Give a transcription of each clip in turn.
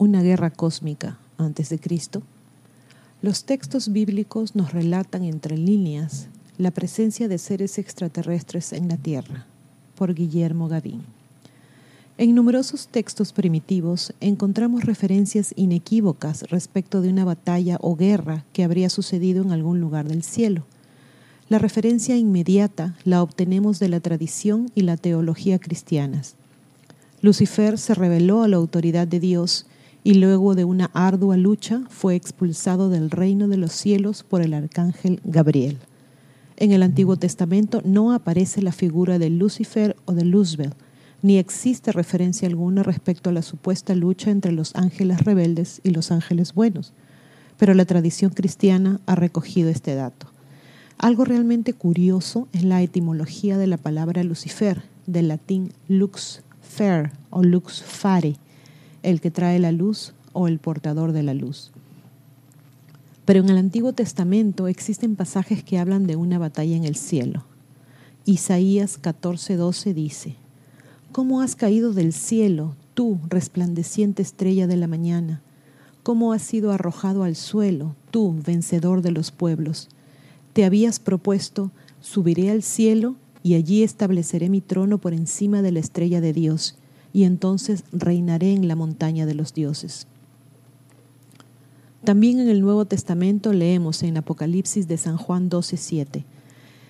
una guerra cósmica antes de Cristo, los textos bíblicos nos relatan entre líneas la presencia de seres extraterrestres en la Tierra, por Guillermo Gavín. En numerosos textos primitivos encontramos referencias inequívocas respecto de una batalla o guerra que habría sucedido en algún lugar del cielo. La referencia inmediata la obtenemos de la tradición y la teología cristianas. Lucifer se reveló a la autoridad de Dios y luego de una ardua lucha fue expulsado del reino de los cielos por el arcángel Gabriel. En el Antiguo Testamento no aparece la figura de Lucifer o de Luzbel, ni existe referencia alguna respecto a la supuesta lucha entre los ángeles rebeldes y los ángeles buenos, pero la tradición cristiana ha recogido este dato. Algo realmente curioso es la etimología de la palabra Lucifer, del latín lux fer o lux fare, el que trae la luz o el portador de la luz. Pero en el Antiguo Testamento existen pasajes que hablan de una batalla en el cielo. Isaías 14:12 dice, ¿Cómo has caído del cielo, tú, resplandeciente estrella de la mañana? ¿Cómo has sido arrojado al suelo, tú, vencedor de los pueblos? Te habías propuesto, subiré al cielo y allí estableceré mi trono por encima de la estrella de Dios y entonces reinaré en la montaña de los dioses. También en el Nuevo Testamento leemos en Apocalipsis de San Juan 12:7,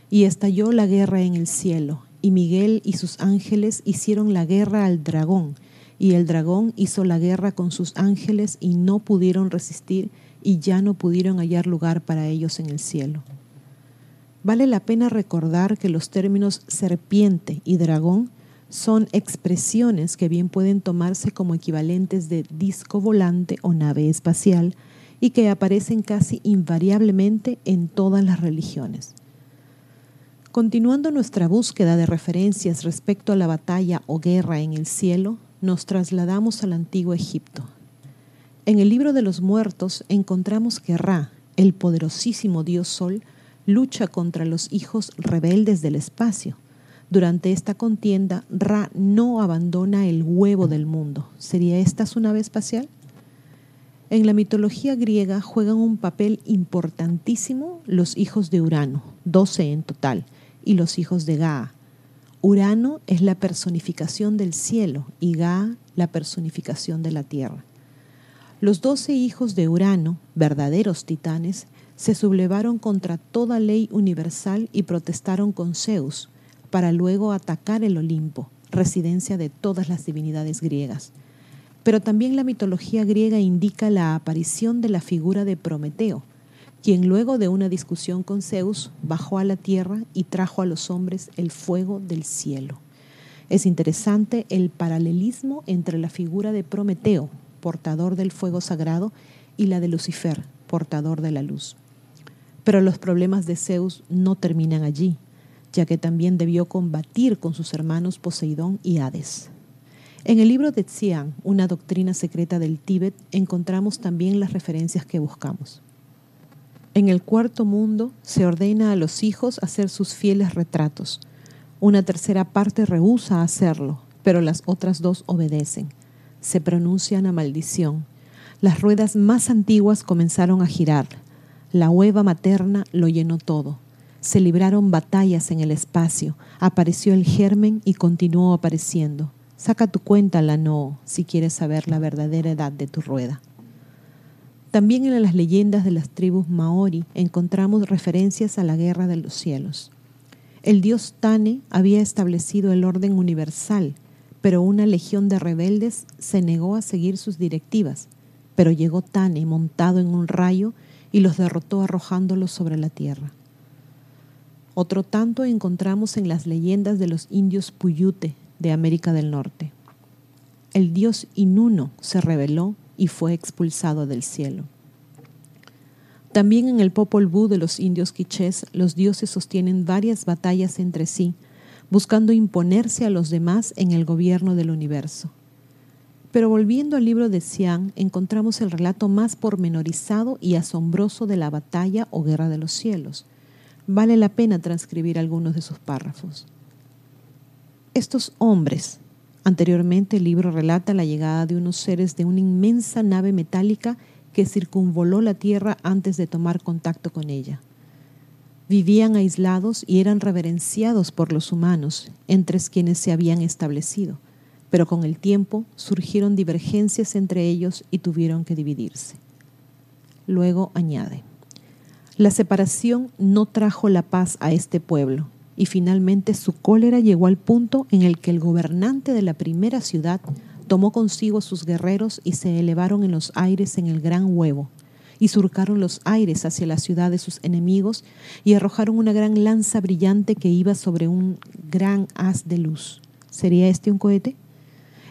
y estalló la guerra en el cielo, y Miguel y sus ángeles hicieron la guerra al dragón, y el dragón hizo la guerra con sus ángeles y no pudieron resistir y ya no pudieron hallar lugar para ellos en el cielo. Vale la pena recordar que los términos serpiente y dragón son expresiones que bien pueden tomarse como equivalentes de disco volante o nave espacial y que aparecen casi invariablemente en todas las religiones. Continuando nuestra búsqueda de referencias respecto a la batalla o guerra en el cielo, nos trasladamos al antiguo Egipto. En el libro de los muertos encontramos que Ra, el poderosísimo dios Sol, lucha contra los hijos rebeldes del espacio, durante esta contienda, Ra no abandona el huevo del mundo. ¿Sería esta su nave espacial? En la mitología griega juegan un papel importantísimo los hijos de Urano, doce en total, y los hijos de Gaa. Urano es la personificación del cielo y Gaa la personificación de la tierra. Los doce hijos de Urano, verdaderos titanes, se sublevaron contra toda ley universal y protestaron con Zeus, para luego atacar el Olimpo, residencia de todas las divinidades griegas. Pero también la mitología griega indica la aparición de la figura de Prometeo, quien luego de una discusión con Zeus bajó a la tierra y trajo a los hombres el fuego del cielo. Es interesante el paralelismo entre la figura de Prometeo, portador del fuego sagrado, y la de Lucifer, portador de la luz. Pero los problemas de Zeus no terminan allí ya que también debió combatir con sus hermanos Poseidón y Hades. En el libro de Xian, una doctrina secreta del Tíbet, encontramos también las referencias que buscamos. En el cuarto mundo se ordena a los hijos hacer sus fieles retratos. Una tercera parte rehúsa hacerlo, pero las otras dos obedecen. Se pronuncian a maldición. Las ruedas más antiguas comenzaron a girar. La hueva materna lo llenó todo se libraron batallas en el espacio, apareció el germen y continuó apareciendo. Saca tu cuenta, la no, si quieres saber la verdadera edad de tu rueda. También en las leyendas de las tribus maori encontramos referencias a la guerra de los cielos. El dios Tane había establecido el orden universal, pero una legión de rebeldes se negó a seguir sus directivas. Pero llegó Tane montado en un rayo y los derrotó arrojándolos sobre la tierra. Otro tanto encontramos en las leyendas de los indios Puyute de América del Norte. El dios Inuno se rebeló y fue expulsado del cielo. También en el Popol Vuh de los indios quichés, los dioses sostienen varias batallas entre sí, buscando imponerse a los demás en el gobierno del universo. Pero volviendo al libro de Xian, encontramos el relato más pormenorizado y asombroso de la batalla o guerra de los cielos. Vale la pena transcribir algunos de sus párrafos. Estos hombres, anteriormente el libro relata la llegada de unos seres de una inmensa nave metálica que circunvoló la Tierra antes de tomar contacto con ella. Vivían aislados y eran reverenciados por los humanos, entre quienes se habían establecido pero con el tiempo surgieron divergencias entre ellos y tuvieron que dividirse. Luego añade, la separación no trajo la paz a este pueblo y finalmente su cólera llegó al punto en el que el gobernante de la primera ciudad tomó consigo sus guerreros y se elevaron en los aires en el gran huevo y surcaron los aires hacia la ciudad de sus enemigos y arrojaron una gran lanza brillante que iba sobre un gran haz de luz. ¿Sería este un cohete?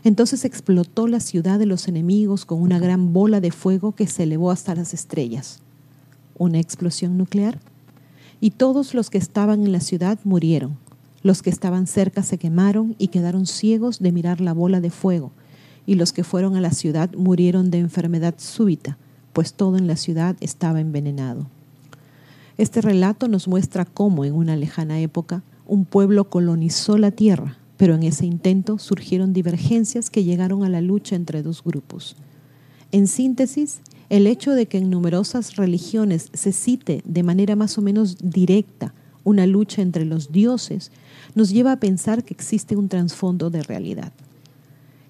Entonces explotó la ciudad de los enemigos con una gran bola de fuego que se elevó hasta las estrellas. ¿Una explosión nuclear? Y todos los que estaban en la ciudad murieron. Los que estaban cerca se quemaron y quedaron ciegos de mirar la bola de fuego. Y los que fueron a la ciudad murieron de enfermedad súbita, pues todo en la ciudad estaba envenenado. Este relato nos muestra cómo en una lejana época un pueblo colonizó la tierra pero en ese intento surgieron divergencias que llegaron a la lucha entre dos grupos. En síntesis, el hecho de que en numerosas religiones se cite de manera más o menos directa una lucha entre los dioses nos lleva a pensar que existe un trasfondo de realidad.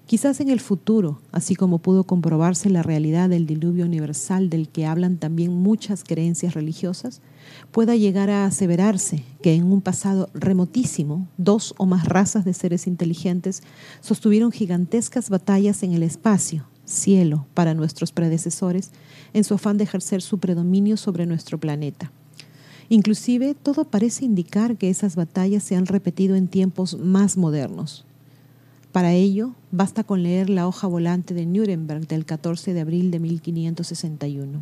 Quizás en el futuro, así como pudo comprobarse la realidad del diluvio universal del que hablan también muchas creencias religiosas, pueda llegar a aseverarse que en un pasado remotísimo, dos o más razas de seres inteligentes sostuvieron gigantescas batallas en el espacio, cielo, para nuestros predecesores, en su afán de ejercer su predominio sobre nuestro planeta. Inclusive, todo parece indicar que esas batallas se han repetido en tiempos más modernos, para ello, basta con leer la hoja volante de Nuremberg del 14 de abril de 1561.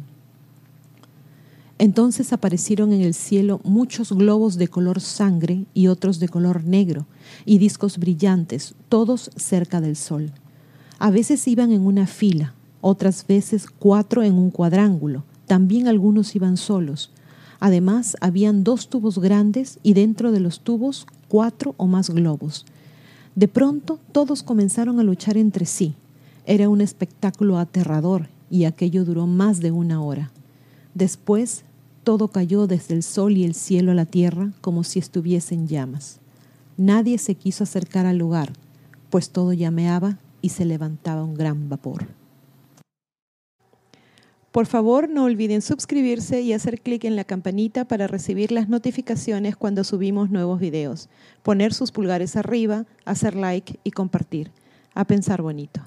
Entonces aparecieron en el cielo muchos globos de color sangre y otros de color negro, y discos brillantes, todos cerca del sol. A veces iban en una fila, otras veces cuatro en un cuadrángulo, también algunos iban solos. Además, habían dos tubos grandes y dentro de los tubos cuatro o más globos de pronto todos comenzaron a luchar entre sí. Era un espectáculo aterrador y aquello duró más de una hora. Después todo cayó desde el sol y el cielo a la tierra como si estuviese en llamas. Nadie se quiso acercar al lugar, pues todo llameaba y se levantaba un gran vapor. Por favor, no olviden suscribirse y hacer clic en la campanita para recibir las notificaciones cuando subimos nuevos videos, poner sus pulgares arriba, hacer like y compartir. A pensar bonito.